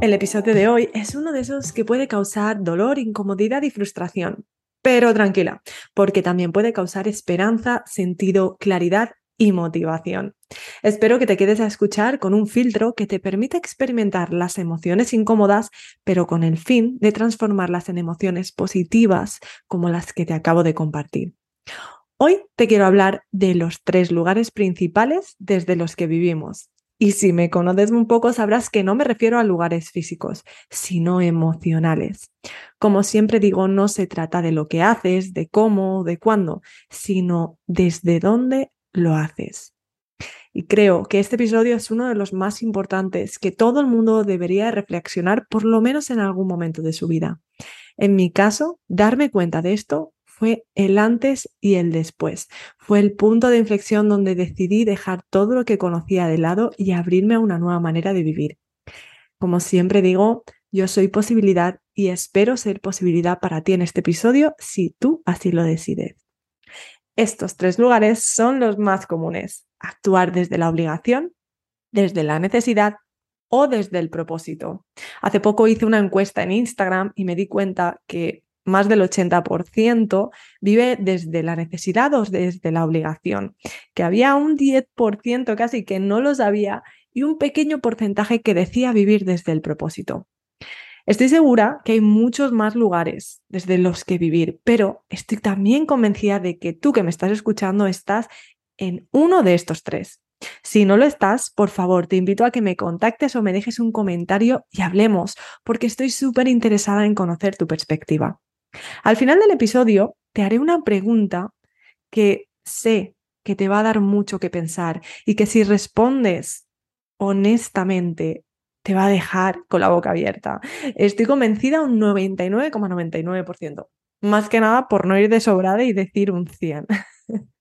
El episodio de hoy es uno de esos que puede causar dolor, incomodidad y frustración. Pero tranquila, porque también puede causar esperanza, sentido, claridad y motivación. Espero que te quedes a escuchar con un filtro que te permita experimentar las emociones incómodas, pero con el fin de transformarlas en emociones positivas como las que te acabo de compartir. Hoy te quiero hablar de los tres lugares principales desde los que vivimos y si me conoces un poco, sabrás que no me refiero a lugares físicos, sino emocionales. Como siempre digo, no se trata de lo que haces, de cómo, de cuándo, sino desde dónde lo haces. Y creo que este episodio es uno de los más importantes que todo el mundo debería reflexionar por lo menos en algún momento de su vida. En mi caso, darme cuenta de esto fue el antes y el después. Fue el punto de inflexión donde decidí dejar todo lo que conocía de lado y abrirme a una nueva manera de vivir. Como siempre digo, yo soy posibilidad y espero ser posibilidad para ti en este episodio si tú así lo decides. Estos tres lugares son los más comunes. Actuar desde la obligación, desde la necesidad o desde el propósito. Hace poco hice una encuesta en Instagram y me di cuenta que más del 80% vive desde la necesidad o desde la obligación, que había un 10% casi que no lo sabía y un pequeño porcentaje que decía vivir desde el propósito. Estoy segura que hay muchos más lugares desde los que vivir, pero estoy también convencida de que tú que me estás escuchando estás en uno de estos tres. Si no lo estás, por favor, te invito a que me contactes o me dejes un comentario y hablemos, porque estoy súper interesada en conocer tu perspectiva. Al final del episodio te haré una pregunta que sé que te va a dar mucho que pensar y que si respondes honestamente te va a dejar con la boca abierta. Estoy convencida un 99,99%. Más que nada por no ir de sobrada y decir un 100.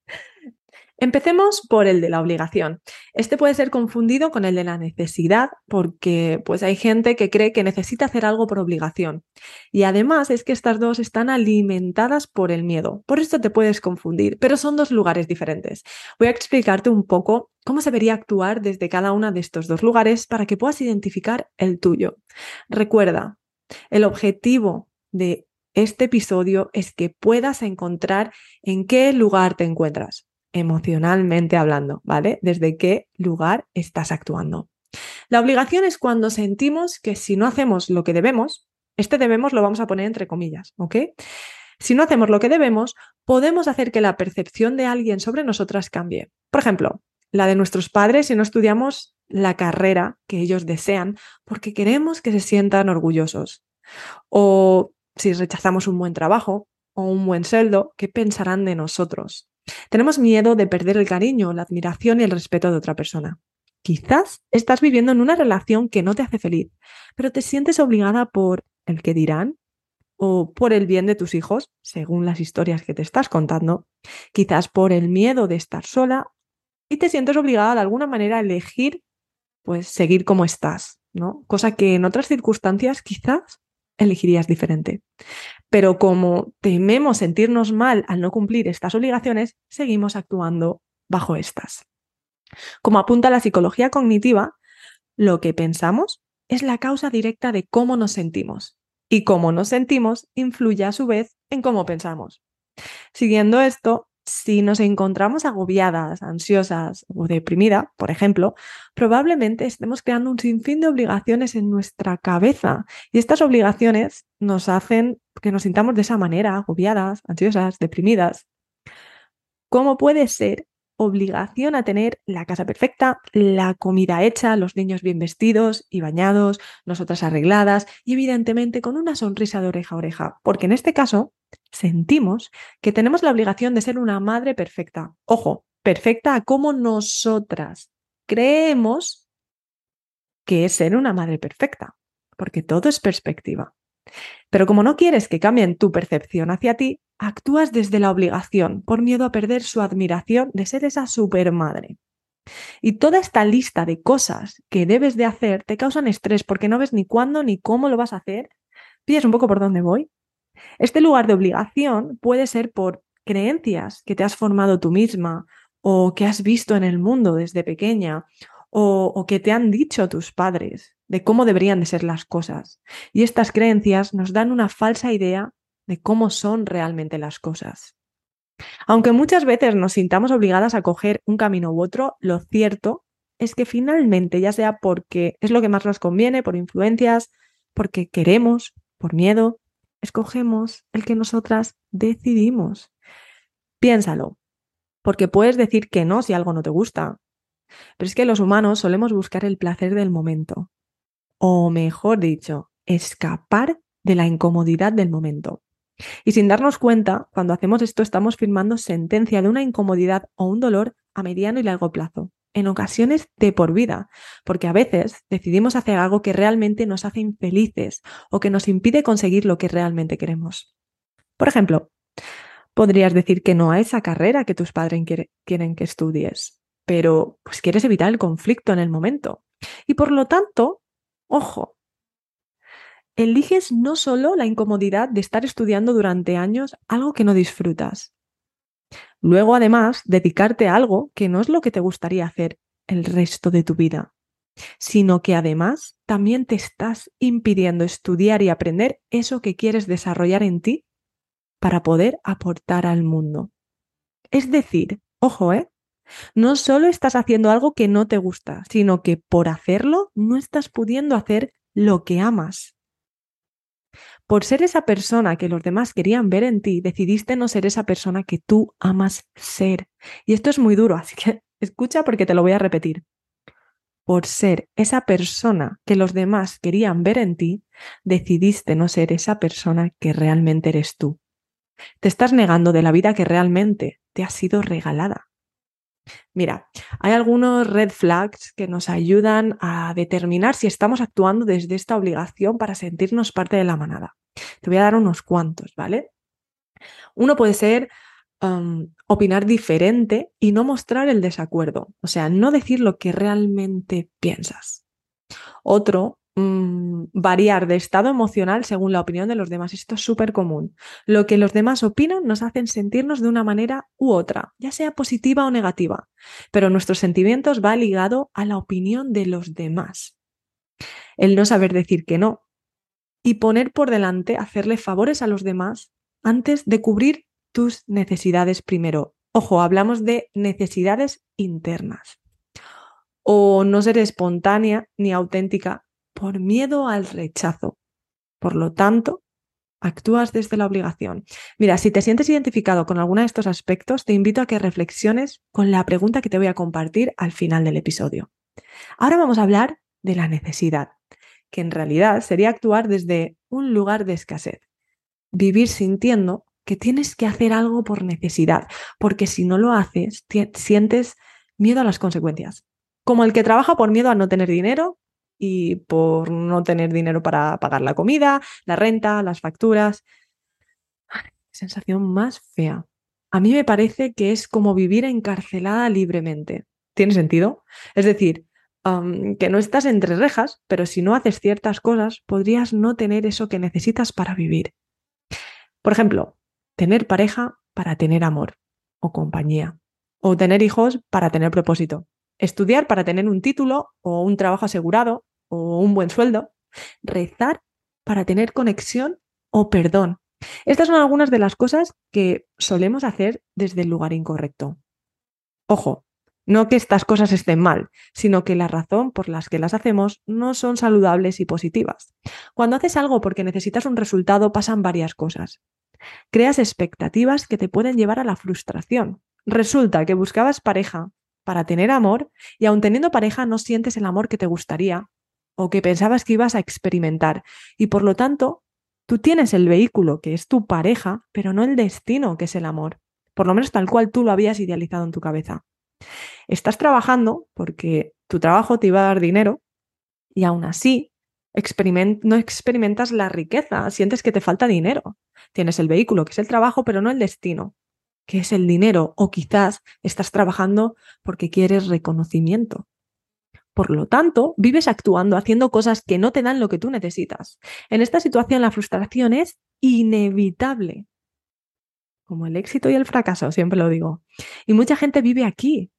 Empecemos por el de la obligación. Este puede ser confundido con el de la necesidad porque pues hay gente que cree que necesita hacer algo por obligación. Y además es que estas dos están alimentadas por el miedo. Por esto te puedes confundir, pero son dos lugares diferentes. Voy a explicarte un poco cómo se debería actuar desde cada uno de estos dos lugares para que puedas identificar el tuyo. Recuerda, el objetivo de este episodio es que puedas encontrar en qué lugar te encuentras emocionalmente hablando, ¿vale? Desde qué lugar estás actuando. La obligación es cuando sentimos que si no hacemos lo que debemos, este debemos lo vamos a poner entre comillas, ¿ok? Si no hacemos lo que debemos, podemos hacer que la percepción de alguien sobre nosotras cambie. Por ejemplo, la de nuestros padres si no estudiamos la carrera que ellos desean porque queremos que se sientan orgullosos. O si rechazamos un buen trabajo o un buen sueldo, ¿qué pensarán de nosotros? Tenemos miedo de perder el cariño, la admiración y el respeto de otra persona. Quizás estás viviendo en una relación que no te hace feliz, pero te sientes obligada por el que dirán o por el bien de tus hijos, según las historias que te estás contando, quizás por el miedo de estar sola y te sientes obligada de alguna manera a elegir pues seguir como estás, ¿no? Cosa que en otras circunstancias quizás elegirías diferente. Pero como tememos sentirnos mal al no cumplir estas obligaciones, seguimos actuando bajo estas. Como apunta la psicología cognitiva, lo que pensamos es la causa directa de cómo nos sentimos y cómo nos sentimos influye a su vez en cómo pensamos. Siguiendo esto, Si nos encontramos agobiadas, ansiosas o deprimidas, por ejemplo, probablemente estemos creando un sinfín de obligaciones en nuestra cabeza y estas obligaciones nos hacen que nos sintamos de esa manera, agobiadas, ansiosas, deprimidas. ¿Cómo puede ser obligación a tener la casa perfecta, la comida hecha, los niños bien vestidos y bañados, nosotras arregladas y evidentemente con una sonrisa de oreja a oreja, porque en este caso sentimos que tenemos la obligación de ser una madre perfecta. Ojo, perfecta como nosotras creemos que es ser una madre perfecta, porque todo es perspectiva. Pero como no quieres que cambien tu percepción hacia ti, actúas desde la obligación por miedo a perder su admiración de ser esa supermadre. Y toda esta lista de cosas que debes de hacer te causan estrés porque no ves ni cuándo ni cómo lo vas a hacer. ¿Pillas un poco por dónde voy? Este lugar de obligación puede ser por creencias que te has formado tú misma o que has visto en el mundo desde pequeña o, que te han dicho tus padres de cómo deberían de ser las cosas. Y estas creencias nos dan una falsa idea de cómo son realmente las cosas. Aunque muchas veces nos sintamos obligadas a coger un camino u otro, lo cierto es que finalmente, ya sea porque es lo que más nos conviene, por influencias, porque queremos, por miedo, escogemos el que nosotras decidimos. Piénsalo, porque puedes decir que no si algo no te gusta, pero es que los humanos solemos buscar el placer del momento, o mejor dicho, escapar de la incomodidad del momento. Y sin darnos cuenta, cuando hacemos esto estamos firmando sentencia de una incomodidad o un dolor a mediano y largo plazo, en ocasiones de por vida, porque a veces decidimos hacer algo que realmente nos hace infelices o que nos impide conseguir lo que realmente queremos. Por ejemplo, podrías decir que no a esa carrera que tus padres quieren que estudies, pero pues quieres evitar el conflicto en el momento. Y por lo tanto, ojo, eliges no solo la incomodidad de estar estudiando durante años algo que no disfrutas. Luego, además, dedicarte a algo que no es lo que te gustaría hacer el resto de tu vida, sino que además también te estás impidiendo estudiar y aprender eso que quieres desarrollar en ti para poder aportar al mundo. Es decir, ojo, ¿eh? No solo estás haciendo algo que no te gusta, sino que por hacerlo no estás pudiendo hacer lo que amas. Por ser esa persona que los demás querían ver en ti, decidiste no ser esa persona que tú amas ser. Y esto es muy duro, así que escucha porque te lo voy a repetir. Por ser esa persona que los demás querían ver en ti, decidiste no ser esa persona que realmente eres tú. Te estás negando de la vida que realmente te ha sido regalada. Mira, hay algunos red flags que nos ayudan a determinar si estamos actuando desde esta obligación para sentirnos parte de la manada. Te voy a dar unos cuantos, ¿vale? Uno puede ser opinar diferente y no mostrar el desacuerdo, o sea, no decir lo que realmente piensas. Otro Mm, variar de estado emocional según la opinión de los demás. Esto es súper común. Lo que los demás opinan nos hacen sentirnos de una manera u otra, ya sea positiva o negativa, pero nuestros sentimientos va ligado a la opinión de los demás. El no saber decir que no y poner por delante hacerle favores a los demás antes de cubrir tus necesidades primero. Ojo, hablamos de necesidades internas. O no ser espontánea ni auténtica por miedo al rechazo. Por lo tanto, actúas desde la obligación. Mira, si te sientes identificado con alguno de estos aspectos, te invito a que reflexiones con la pregunta que te voy a compartir al final del episodio. Ahora vamos a hablar de la necesidad, que en realidad sería actuar desde un lugar de escasez. Vivir sintiendo que tienes que hacer algo por necesidad, porque si no lo haces, sientes miedo a las consecuencias. Como el que trabaja por miedo a no tener dinero y por no tener dinero para pagar la comida, la renta, las facturas. sensación más fea. A mí me parece que es como vivir encarcelada libremente. ¿Tiene sentido? Es decir, que no estás entre rejas, pero si no haces ciertas cosas, podrías no tener eso que necesitas para vivir. Por ejemplo, tener pareja para tener amor o compañía, o tener hijos para tener propósito, estudiar para tener un título o un trabajo asegurado o un buen sueldo, rezar para tener conexión o perdón Estas son algunas de las cosas que solemos hacer desde el lugar incorrecto. Ojo, no que estas cosas estén mal, sino que la razón por las que las hacemos no son saludables y positivas. Cuando haces algo porque necesitas un resultado pasan varias cosas. Creas expectativas que te pueden llevar a la frustración. Resulta que buscabas pareja para tener amor y aun teniendo pareja no sientes el amor que te gustaría o que pensabas que ibas a experimentar y por lo tanto Tú tienes el vehículo, que es tu pareja, pero no el destino, que es el amor. Por lo menos tal cual tú lo habías idealizado en tu cabeza. Estás trabajando porque tu trabajo te iba a dar dinero y aún así no experimentas la riqueza, sientes que te falta dinero. Tienes el vehículo, que es el trabajo, pero no el destino, que es el dinero. O quizás estás trabajando porque quieres reconocimiento. Por lo tanto, vives actuando, haciendo cosas que no te dan lo que tú necesitas. En esta situación la frustración es inevitable. Como el éxito y el fracaso, siempre lo digo. Y mucha gente vive aquí.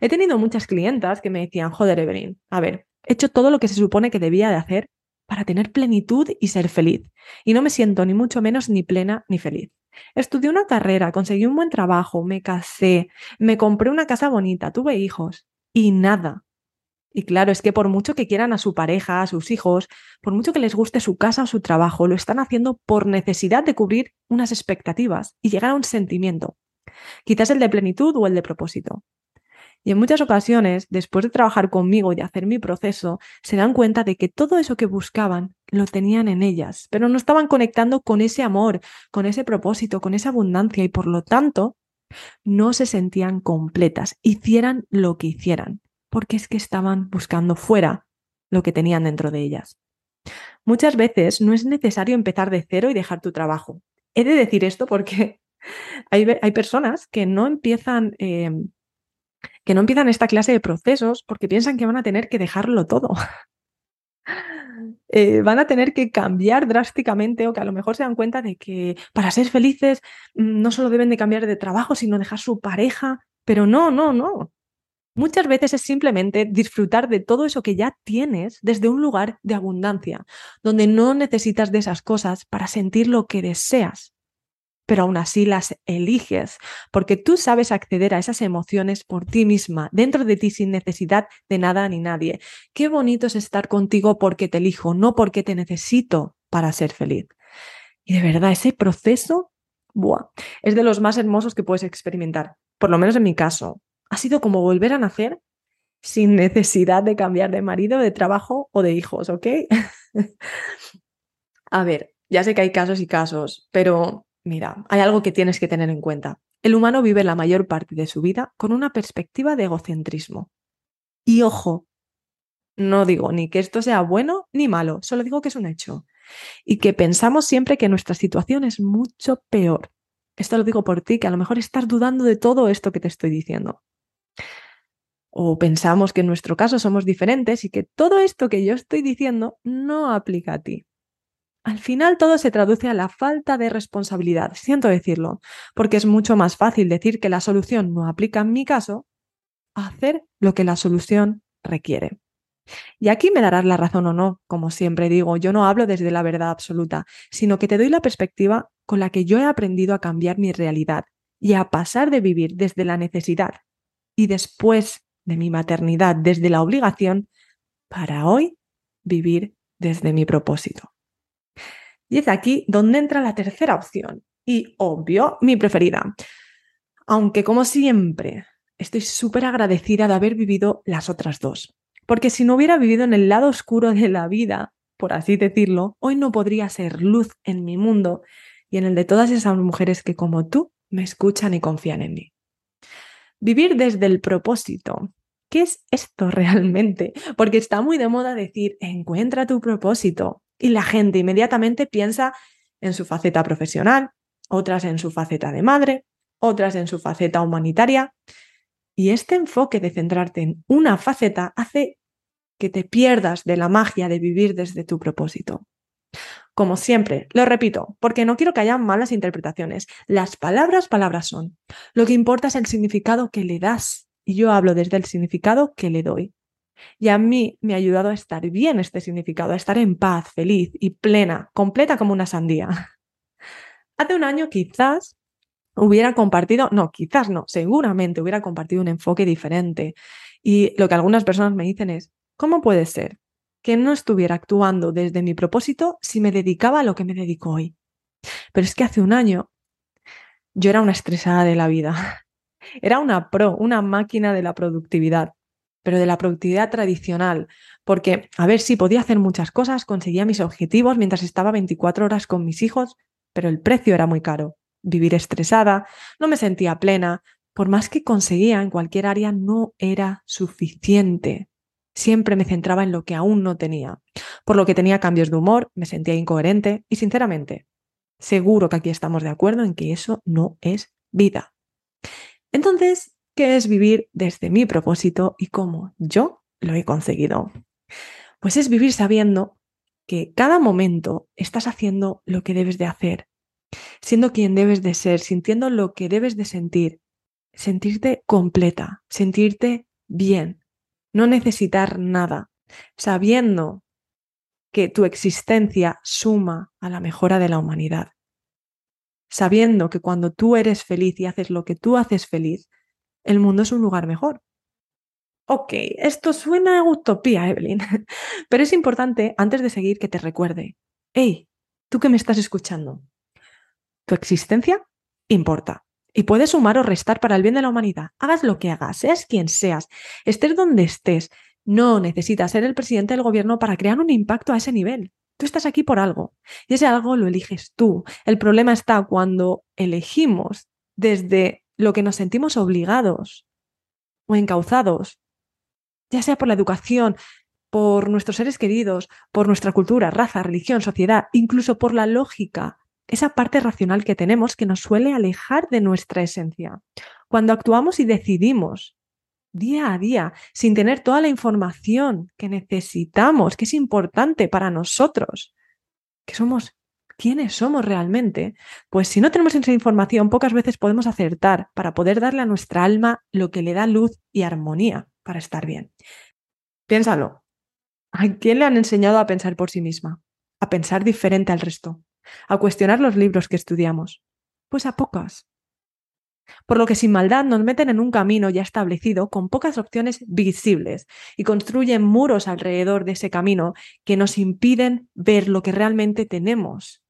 He tenido muchas clientas que me decían, joder, Evelyn, a ver, he hecho todo lo que se supone que debía de hacer para tener plenitud y ser feliz. Y no me siento ni mucho menos ni plena ni feliz. Estudié una carrera, conseguí un buen trabajo, me casé, me compré una casa bonita, tuve hijos y nada. Y claro, es que por mucho que quieran a su pareja, a sus hijos, por mucho que les guste su casa o su trabajo, lo están haciendo por necesidad de cubrir unas expectativas y llegar a un sentimiento, quizás el de plenitud o el de propósito. Y en muchas ocasiones, después de trabajar conmigo y hacer mi proceso, se dan cuenta de que todo eso que buscaban lo tenían en ellas, pero no estaban conectando con ese amor, con ese propósito, con esa abundancia y por lo tanto no se sentían completas, hicieran lo que hicieran porque es que estaban buscando fuera lo que tenían dentro de ellas. Muchas veces no es necesario empezar de cero y dejar tu trabajo. He de decir esto porque hay, personas que no empiezan em, que no empiezan esta clase de procesos porque piensan que van a tener que dejarlo todo. Eh, van a tener que cambiar drásticamente o que a lo mejor se dan cuenta de que para ser felices mm, no solo deben de cambiar de trabajo, sino dejar su pareja. Pero no, no, no. Muchas veces es simplemente disfrutar de todo eso que ya tienes desde un lugar de abundancia, donde no necesitas de esas cosas para sentir lo que deseas, pero aún así las eliges, porque tú sabes acceder a esas emociones por ti misma, dentro de ti sin necesidad de nada ni nadie. Qué bonito es estar contigo porque te elijo, no porque te necesito para ser feliz. Y de verdad, ese proceso, buah, es de los más hermosos que puedes experimentar, por lo menos en mi caso ha sido como volver a nacer sin necesidad de cambiar de marido, de trabajo o de hijos, ¿ok? a ver, ya sé que hay casos y casos, pero mira, hay algo que tienes que tener en cuenta. El humano vive la mayor parte de su vida con una perspectiva de egocentrismo. Y ojo, no digo ni que esto sea bueno ni malo, solo digo que es un hecho. Y que pensamos siempre que nuestra situación es mucho peor. Esto lo digo por ti, que a lo mejor estás dudando de todo esto que te estoy diciendo o pensamos que en nuestro caso somos diferentes y que todo esto que yo estoy diciendo no aplica a ti. Al final todo se traduce a la falta de responsabilidad, siento decirlo, porque es mucho más fácil decir que la solución no aplica en mi caso a hacer lo que la solución requiere. Y aquí me darás la razón o no, como siempre digo, yo no hablo desde la verdad absoluta, sino que te doy la perspectiva con la que yo he aprendido a cambiar mi realidad y a pasar de vivir desde la necesidad y después de mi maternidad desde la obligación para hoy vivir desde mi propósito. Y es aquí donde entra la tercera opción y, obvio, mi preferida. Aunque, como siempre, estoy súper agradecida de haber vivido las otras dos. Porque si no hubiera vivido en el lado oscuro de la vida, por así decirlo, hoy no podría ser luz en mi mundo y en el de todas esas mujeres que como tú me escuchan y confían en mí. Vivir desde el propósito. ¿Qué es esto realmente? Porque está muy de moda decir, encuentra tu propósito. Y la gente inmediatamente piensa en su faceta profesional, otras en su faceta de madre, otras en su faceta humanitaria. Y este enfoque de centrarte en una faceta hace que te pierdas de la magia de vivir desde tu propósito. Como siempre, lo repito, porque no quiero que haya malas interpretaciones. Las palabras, palabras son. Lo que importa es el significado que le das. Y yo hablo desde el significado que le doy. Y a mí me ha ayudado a estar bien este significado, a estar en paz, feliz y plena, completa como una sandía. Hace un año quizás hubiera compartido, no, quizás no, seguramente hubiera compartido un enfoque diferente. Y lo que algunas personas me dicen es, ¿cómo puede ser que no estuviera actuando desde mi propósito si me dedicaba a lo que me dedico hoy? Pero es que hace un año yo era una estresada de la vida. Era una pro, una máquina de la productividad, pero de la productividad tradicional, porque, a ver, sí, podía hacer muchas cosas, conseguía mis objetivos mientras estaba 24 horas con mis hijos, pero el precio era muy caro. Vivir estresada, no me sentía plena, por más que conseguía en cualquier área, no era suficiente. Siempre me centraba en lo que aún no tenía, por lo que tenía cambios de humor, me sentía incoherente y, sinceramente, seguro que aquí estamos de acuerdo en que eso no es vida. Entonces, ¿qué es vivir desde mi propósito y cómo yo lo he conseguido? Pues es vivir sabiendo que cada momento estás haciendo lo que debes de hacer, siendo quien debes de ser, sintiendo lo que debes de sentir, sentirte completa, sentirte bien, no necesitar nada, sabiendo que tu existencia suma a la mejora de la humanidad, sabiendo que cuando tú eres feliz y haces lo que tú haces feliz, el mundo es un lugar mejor. Ok, esto suena a utopía, Evelyn, pero es importante, antes de seguir, que te recuerde, hey, tú que me estás escuchando, tu existencia importa. Y puedes sumar o restar para el bien de la humanidad. Hagas lo que hagas, seas quien seas, estés donde estés. No necesitas ser el presidente del gobierno para crear un impacto a ese nivel. Tú estás aquí por algo y ese algo lo eliges tú. El problema está cuando elegimos desde lo que nos sentimos obligados o encauzados ya sea por la educación, por nuestros seres queridos, por nuestra cultura, raza, religión, sociedad, incluso por la lógica, esa parte racional que tenemos que nos suele alejar de nuestra esencia. Cuando actuamos y decidimos día a día, sin tener toda la información que necesitamos, que es importante para nosotros, que somos quiénes somos realmente, pues si no tenemos esa información, pocas veces podemos acertar para poder darle a nuestra alma lo que le da luz y armonía para estar bien. Piénsalo. ¿A quién le han enseñado a pensar por sí misma? A pensar diferente al resto. A cuestionar los libros que estudiamos. Pues a pocas. Por lo que sin maldad nos meten en un camino ya establecido con pocas opciones visibles y construyen muros alrededor de ese camino que nos impiden ver lo que realmente tenemos,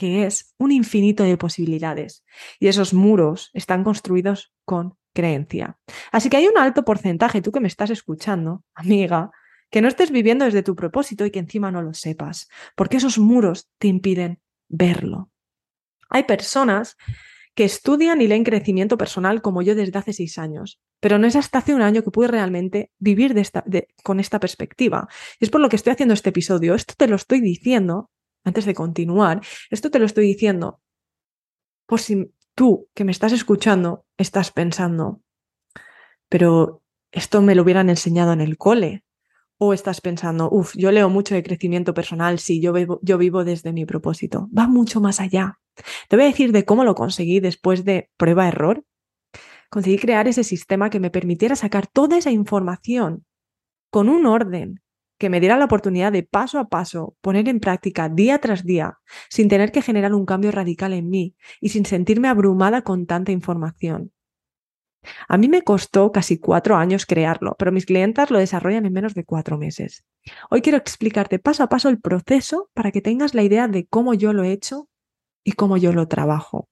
que es un infinito de posibilidades. Y esos muros están construidos con creencia. Así que hay un alto porcentaje, tú que me estás escuchando, amiga, que no estés viviendo desde tu propósito y que encima no lo sepas, porque esos muros te impiden verlo. Hay personas que estudian y leen crecimiento personal como yo desde hace seis años, pero no es hasta hace un año que pude realmente vivir con esta perspectiva. Y es por lo que estoy haciendo este episodio. Esto te lo estoy diciendo, antes de continuar, esto te lo estoy diciendo por si tú que me estás escuchando estás pensando, pero esto me lo hubieran enseñado en el cole. O estás pensando, uff, yo leo mucho de crecimiento personal, sí, yo vivo, yo vivo desde mi propósito. Va mucho más allá. Te voy a decir de cómo lo conseguí después de prueba-error. Conseguí crear ese sistema que me permitiera sacar toda esa información con un orden que me diera la oportunidad de paso a paso poner en práctica día tras día, sin tener que generar un cambio radical en mí y sin sentirme abrumada con tanta información. A mí me costó casi cuatro años crearlo, pero mis clientas lo desarrollan en menos de cuatro meses. Hoy quiero explicarte paso a paso el proceso para que tengas la idea de cómo yo lo he hecho y cómo yo lo trabajo.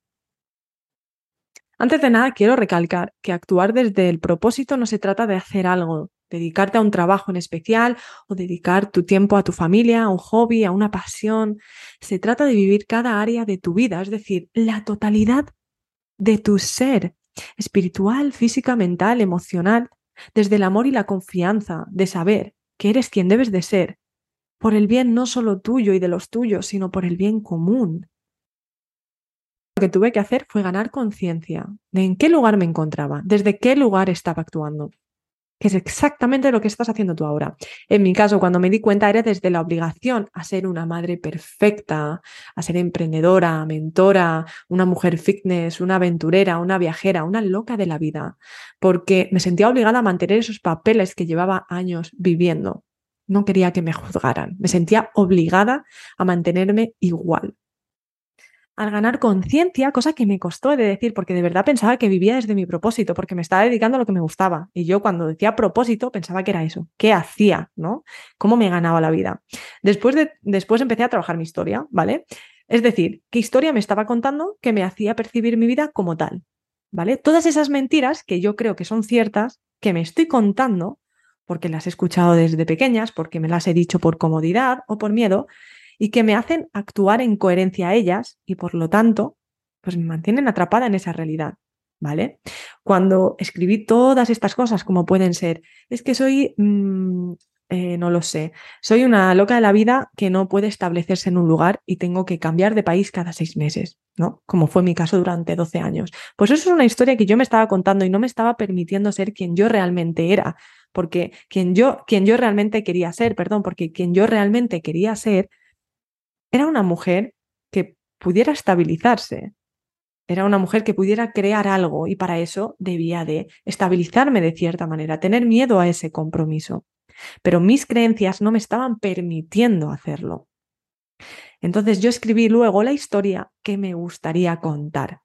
Antes de nada, quiero recalcar que actuar desde el propósito no se trata de hacer algo, dedicarte a un trabajo en especial o dedicar tu tiempo a tu familia, a un hobby, a una pasión. Se trata de vivir cada área de tu vida, es decir, la totalidad de tu ser, espiritual, física, mental, emocional, desde el amor y la confianza de saber que eres quien debes de ser, por el bien no solo tuyo y de los tuyos, sino por el bien común. Lo que tuve que hacer fue ganar conciencia de en qué lugar me encontraba, desde qué lugar estaba actuando que es exactamente lo que estás haciendo tú ahora. En mi caso, cuando me di cuenta, era desde la obligación a ser una madre perfecta, a ser emprendedora, mentora, una mujer fitness, una aventurera, una viajera, una loca de la vida, porque me sentía obligada a mantener esos papeles que llevaba años viviendo. No quería que me juzgaran, me sentía obligada a mantenerme igual. Al ganar conciencia, cosa que me costó de decir, porque de verdad pensaba que vivía desde mi propósito, porque me estaba dedicando a lo que me gustaba. Y yo cuando decía propósito pensaba que era eso, qué hacía, ¿no? Cómo me ganaba la vida. Después, de, después empecé a trabajar mi historia, ¿vale? Es decir, qué historia me estaba contando que me hacía percibir mi vida como tal, ¿vale? Todas esas mentiras que yo creo que son ciertas, que me estoy contando, porque las he escuchado desde pequeñas, porque me las he dicho por comodidad o por miedo, y que me hacen actuar en coherencia a ellas y por lo tanto, pues me mantienen atrapada en esa realidad, ¿vale? Cuando escribí todas estas cosas, como pueden ser, es que soy, mm, eh, no lo sé, soy una loca de la vida que no puede establecerse en un lugar y tengo que cambiar de país cada seis meses, ¿no? Como fue mi caso durante 12 años. Pues eso es una historia que yo me estaba contando y no me estaba permitiendo ser quien yo realmente era, porque quien yo, quien yo realmente quería ser, perdón, porque quien yo realmente quería ser era una mujer que pudiera estabilizarse, era una mujer que pudiera crear algo y para eso debía de estabilizarme de cierta manera, tener miedo a ese compromiso. Pero mis creencias no me estaban permitiendo hacerlo. Entonces yo escribí luego la historia que me gustaría contar.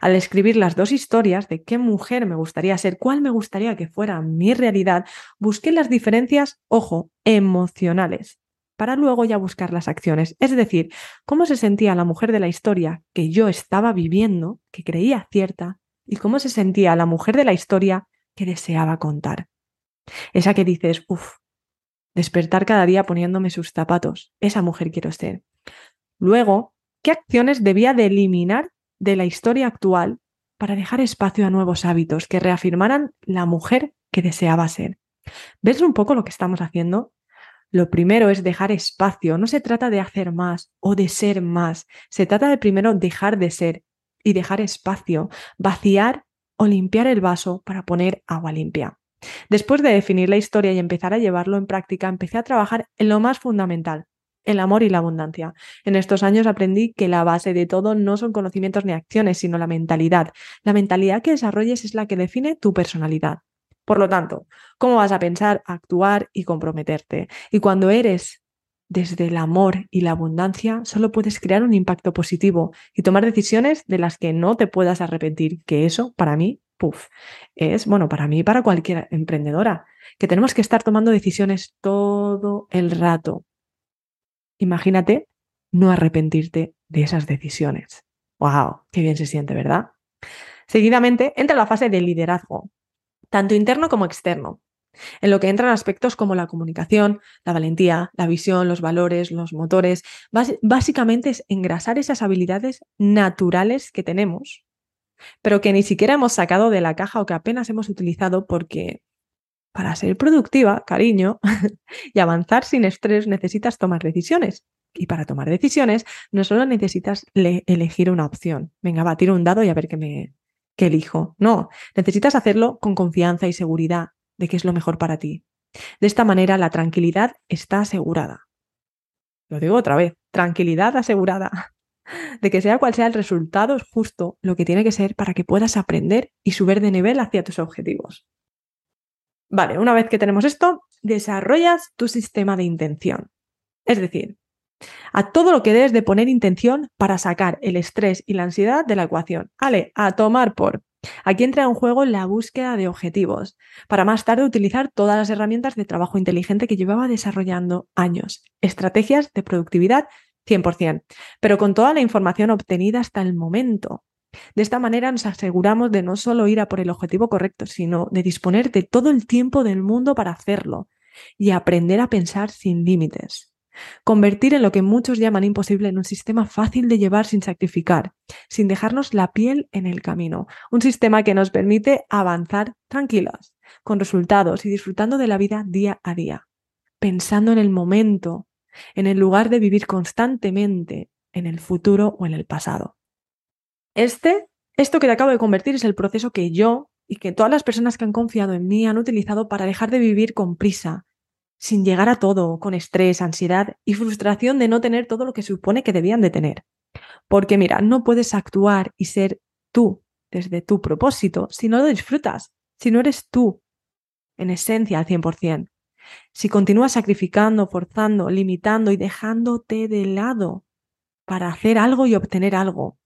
Al escribir las dos historias de qué mujer me gustaría ser, cuál me gustaría que fuera mi realidad, busqué las diferencias, ojo, emocionales para luego ya buscar las acciones. Es decir, cómo se sentía la mujer de la historia que yo estaba viviendo, que creía cierta, y cómo se sentía la mujer de la historia que deseaba contar. Esa que dices, uff, despertar cada día poniéndome sus zapatos. Esa mujer quiero ser. Luego, ¿qué acciones debía de eliminar de la historia actual para dejar espacio a nuevos hábitos que reafirmaran la mujer que deseaba ser? ¿Ves un poco lo que estamos haciendo? Lo primero es dejar espacio. No se trata de hacer más o de ser más. Se trata de primero dejar de ser y dejar espacio, vaciar o limpiar el vaso para poner agua limpia. Después de definir la historia y empezar a llevarlo en práctica, empecé a trabajar en lo más fundamental, el amor y la abundancia. En estos años aprendí que la base de todo no son conocimientos ni acciones, sino la mentalidad. La mentalidad que desarrolles es la que define tu personalidad. Por lo tanto, ¿cómo vas a pensar, actuar y comprometerte? Y cuando eres desde el amor y la abundancia, solo puedes crear un impacto positivo y tomar decisiones de las que no te puedas arrepentir, que eso para mí, puff, es, bueno, para mí y para cualquier emprendedora, que tenemos que estar tomando decisiones todo el rato. Imagínate no arrepentirte de esas decisiones. ¡Wow! Qué bien se siente, ¿verdad? Seguidamente entra la fase de liderazgo, tanto interno como externo, en lo que entran aspectos como la comunicación, la valentía, la visión, los valores, los motores. básicamente es engrasar esas habilidades naturales que tenemos, pero que ni siquiera hemos sacado de la caja o que apenas hemos utilizado porque para ser productiva, cariño, y avanzar sin estrés necesitas tomar decisiones. Y para tomar decisiones no solo necesitas elegir una opción. Venga, va, tiro un dado y a ver qué me, que elijo. No, necesitas hacerlo con confianza y seguridad de que es lo mejor para ti. De esta manera la tranquilidad está asegurada. Lo digo otra vez, tranquilidad asegurada. De que sea cual sea el resultado es justo lo que tiene que ser para que puedas aprender y subir de nivel hacia tus objetivos. Vale, una vez que tenemos esto, desarrollas tu sistema de intención. Es decir, a todo lo que debes de poner intención para sacar el estrés y la ansiedad de la ecuación. Ale, a tomar por. Aquí entra en juego la búsqueda de objetivos, para más tarde utilizar todas las herramientas de trabajo inteligente que llevaba desarrollando años, estrategias de productividad 100%, pero con toda la información obtenida hasta el momento. De esta manera nos aseguramos de no solo ir a por el objetivo correcto, sino de disponer de todo el tiempo del mundo para hacerlo y aprender a pensar sin límites. Convertir en lo que muchos llaman imposible en un sistema fácil de llevar sin sacrificar, sin dejarnos la piel en el camino. Un sistema que nos permite avanzar tranquilas, con resultados y disfrutando de la vida día a día, pensando en el momento, en el lugar de vivir constantemente en el futuro o en el pasado. Este, esto que te acabo de convertir es el proceso que yo y que todas las personas que han confiado en mí han utilizado para dejar de vivir con prisa, sin llegar a todo, con estrés, ansiedad y frustración de no tener todo lo que supone que debían de tener. Porque mira, no puedes actuar y ser tú desde tu propósito si no lo disfrutas, si no eres tú en esencia al 100%. Si continúas sacrificando, forzando, limitando y dejándote de lado para hacer algo y obtener algo.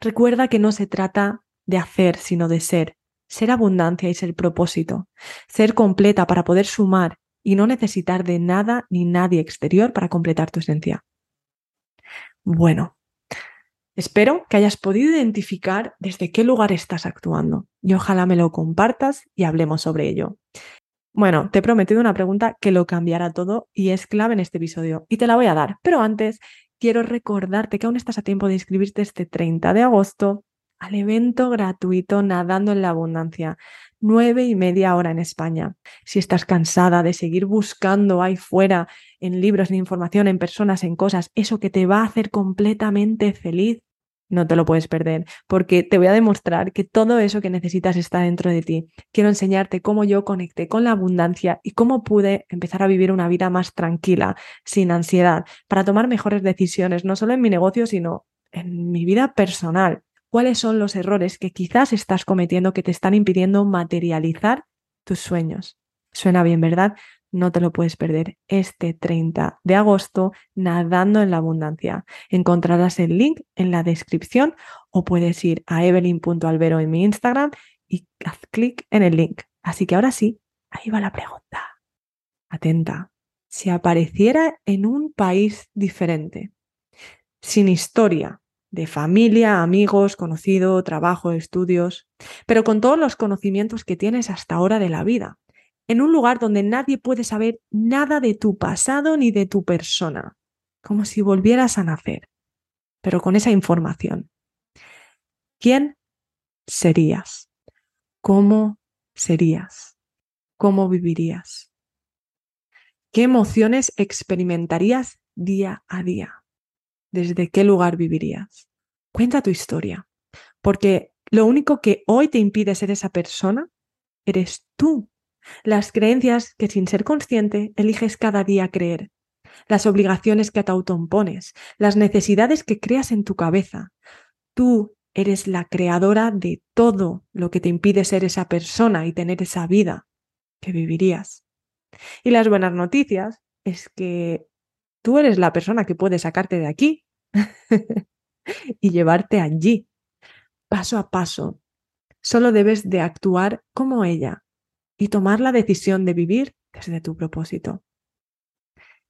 Recuerda que no se trata de hacer, sino de ser. Ser abundancia y ser propósito. Ser completa para poder sumar y no necesitar de nada ni nadie exterior para completar tu esencia. Bueno, espero que hayas podido identificar desde qué lugar estás actuando y ojalá me lo compartas y hablemos sobre ello. Bueno, te he prometido una pregunta que lo cambiará todo y es clave en este episodio y te la voy a dar, pero antes quiero recordarte que aún estás a tiempo de inscribirte este 30 de agosto al evento gratuito Nadando en la Abundancia, nueve y media hora en España. Si estás cansada de seguir buscando ahí fuera en libros, en información, en personas, en cosas, eso que te va a hacer completamente feliz, no te lo puedes perder, porque te voy a demostrar que todo eso que necesitas está dentro de ti. Quiero enseñarte cómo yo conecté con la abundancia y cómo pude empezar a vivir una vida más tranquila, sin ansiedad, para tomar mejores decisiones, no solo en mi negocio, sino en mi vida personal. ¿Cuáles son los errores que quizás estás cometiendo que te están impidiendo materializar tus sueños? Suena bien, ¿verdad? no te lo puedes perder este 30 de agosto, Nadando en la Abundancia. Encontrarás el link en la descripción o puedes ir a evelyn.albero en mi Instagram y haz clic en el link. Así que ahora sí, ahí va la pregunta. Atenta. Si apareciera en un país diferente, sin historia, de familia, amigos, conocido, trabajo, estudios, pero con todos los conocimientos que tienes hasta ahora de la vida, en un lugar donde nadie puede saber nada de tu pasado ni de tu persona, como si volvieras a nacer, pero con esa información. ¿Quién serías? ¿Cómo serías? ¿Cómo vivirías? ¿Qué emociones experimentarías día a día? ¿Desde qué lugar vivirías? Cuenta tu historia, porque lo único que hoy te impide ser esa persona eres tú las creencias que sin ser consciente eliges cada día creer, las obligaciones que te autoimpones, las necesidades que creas en tu cabeza. Tú eres la creadora de todo lo que te impide ser esa persona y tener esa vida que vivirías. Y las buenas noticias es que tú eres la persona que puede sacarte de aquí y llevarte allí, paso a paso. Solo debes de actuar como ella, y tomar la decisión de vivir desde tu propósito.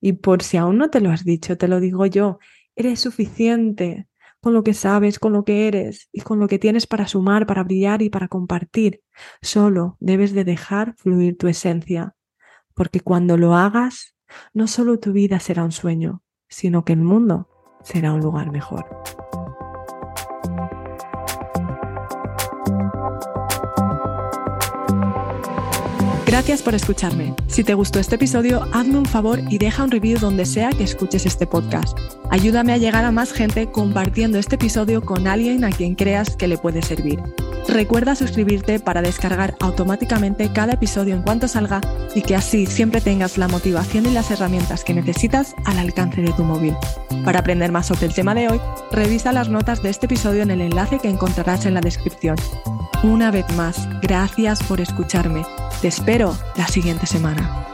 Y por si aún no te lo has dicho, te lo digo yo, eres suficiente con lo que sabes, con lo que eres y con lo que tienes para sumar, para brillar y para compartir. Solo debes de dejar fluir tu esencia, porque cuando lo hagas, no solo tu vida será un sueño, sino que el mundo será un lugar mejor. Gracias por escucharme. Si te gustó este episodio, hazme un favor y deja un review donde sea que escuches este podcast. Ayúdame a llegar a más gente compartiendo este episodio con alguien a quien creas que le puede servir. Recuerda suscribirte para descargar automáticamente cada episodio en cuanto salga y que así siempre tengas la motivación y las herramientas que necesitas al alcance de tu móvil. Para aprender más sobre el tema de hoy, revisa las notas de este episodio en el enlace que encontrarás en la descripción. Una vez más, gracias por escucharme. Te espero la siguiente semana.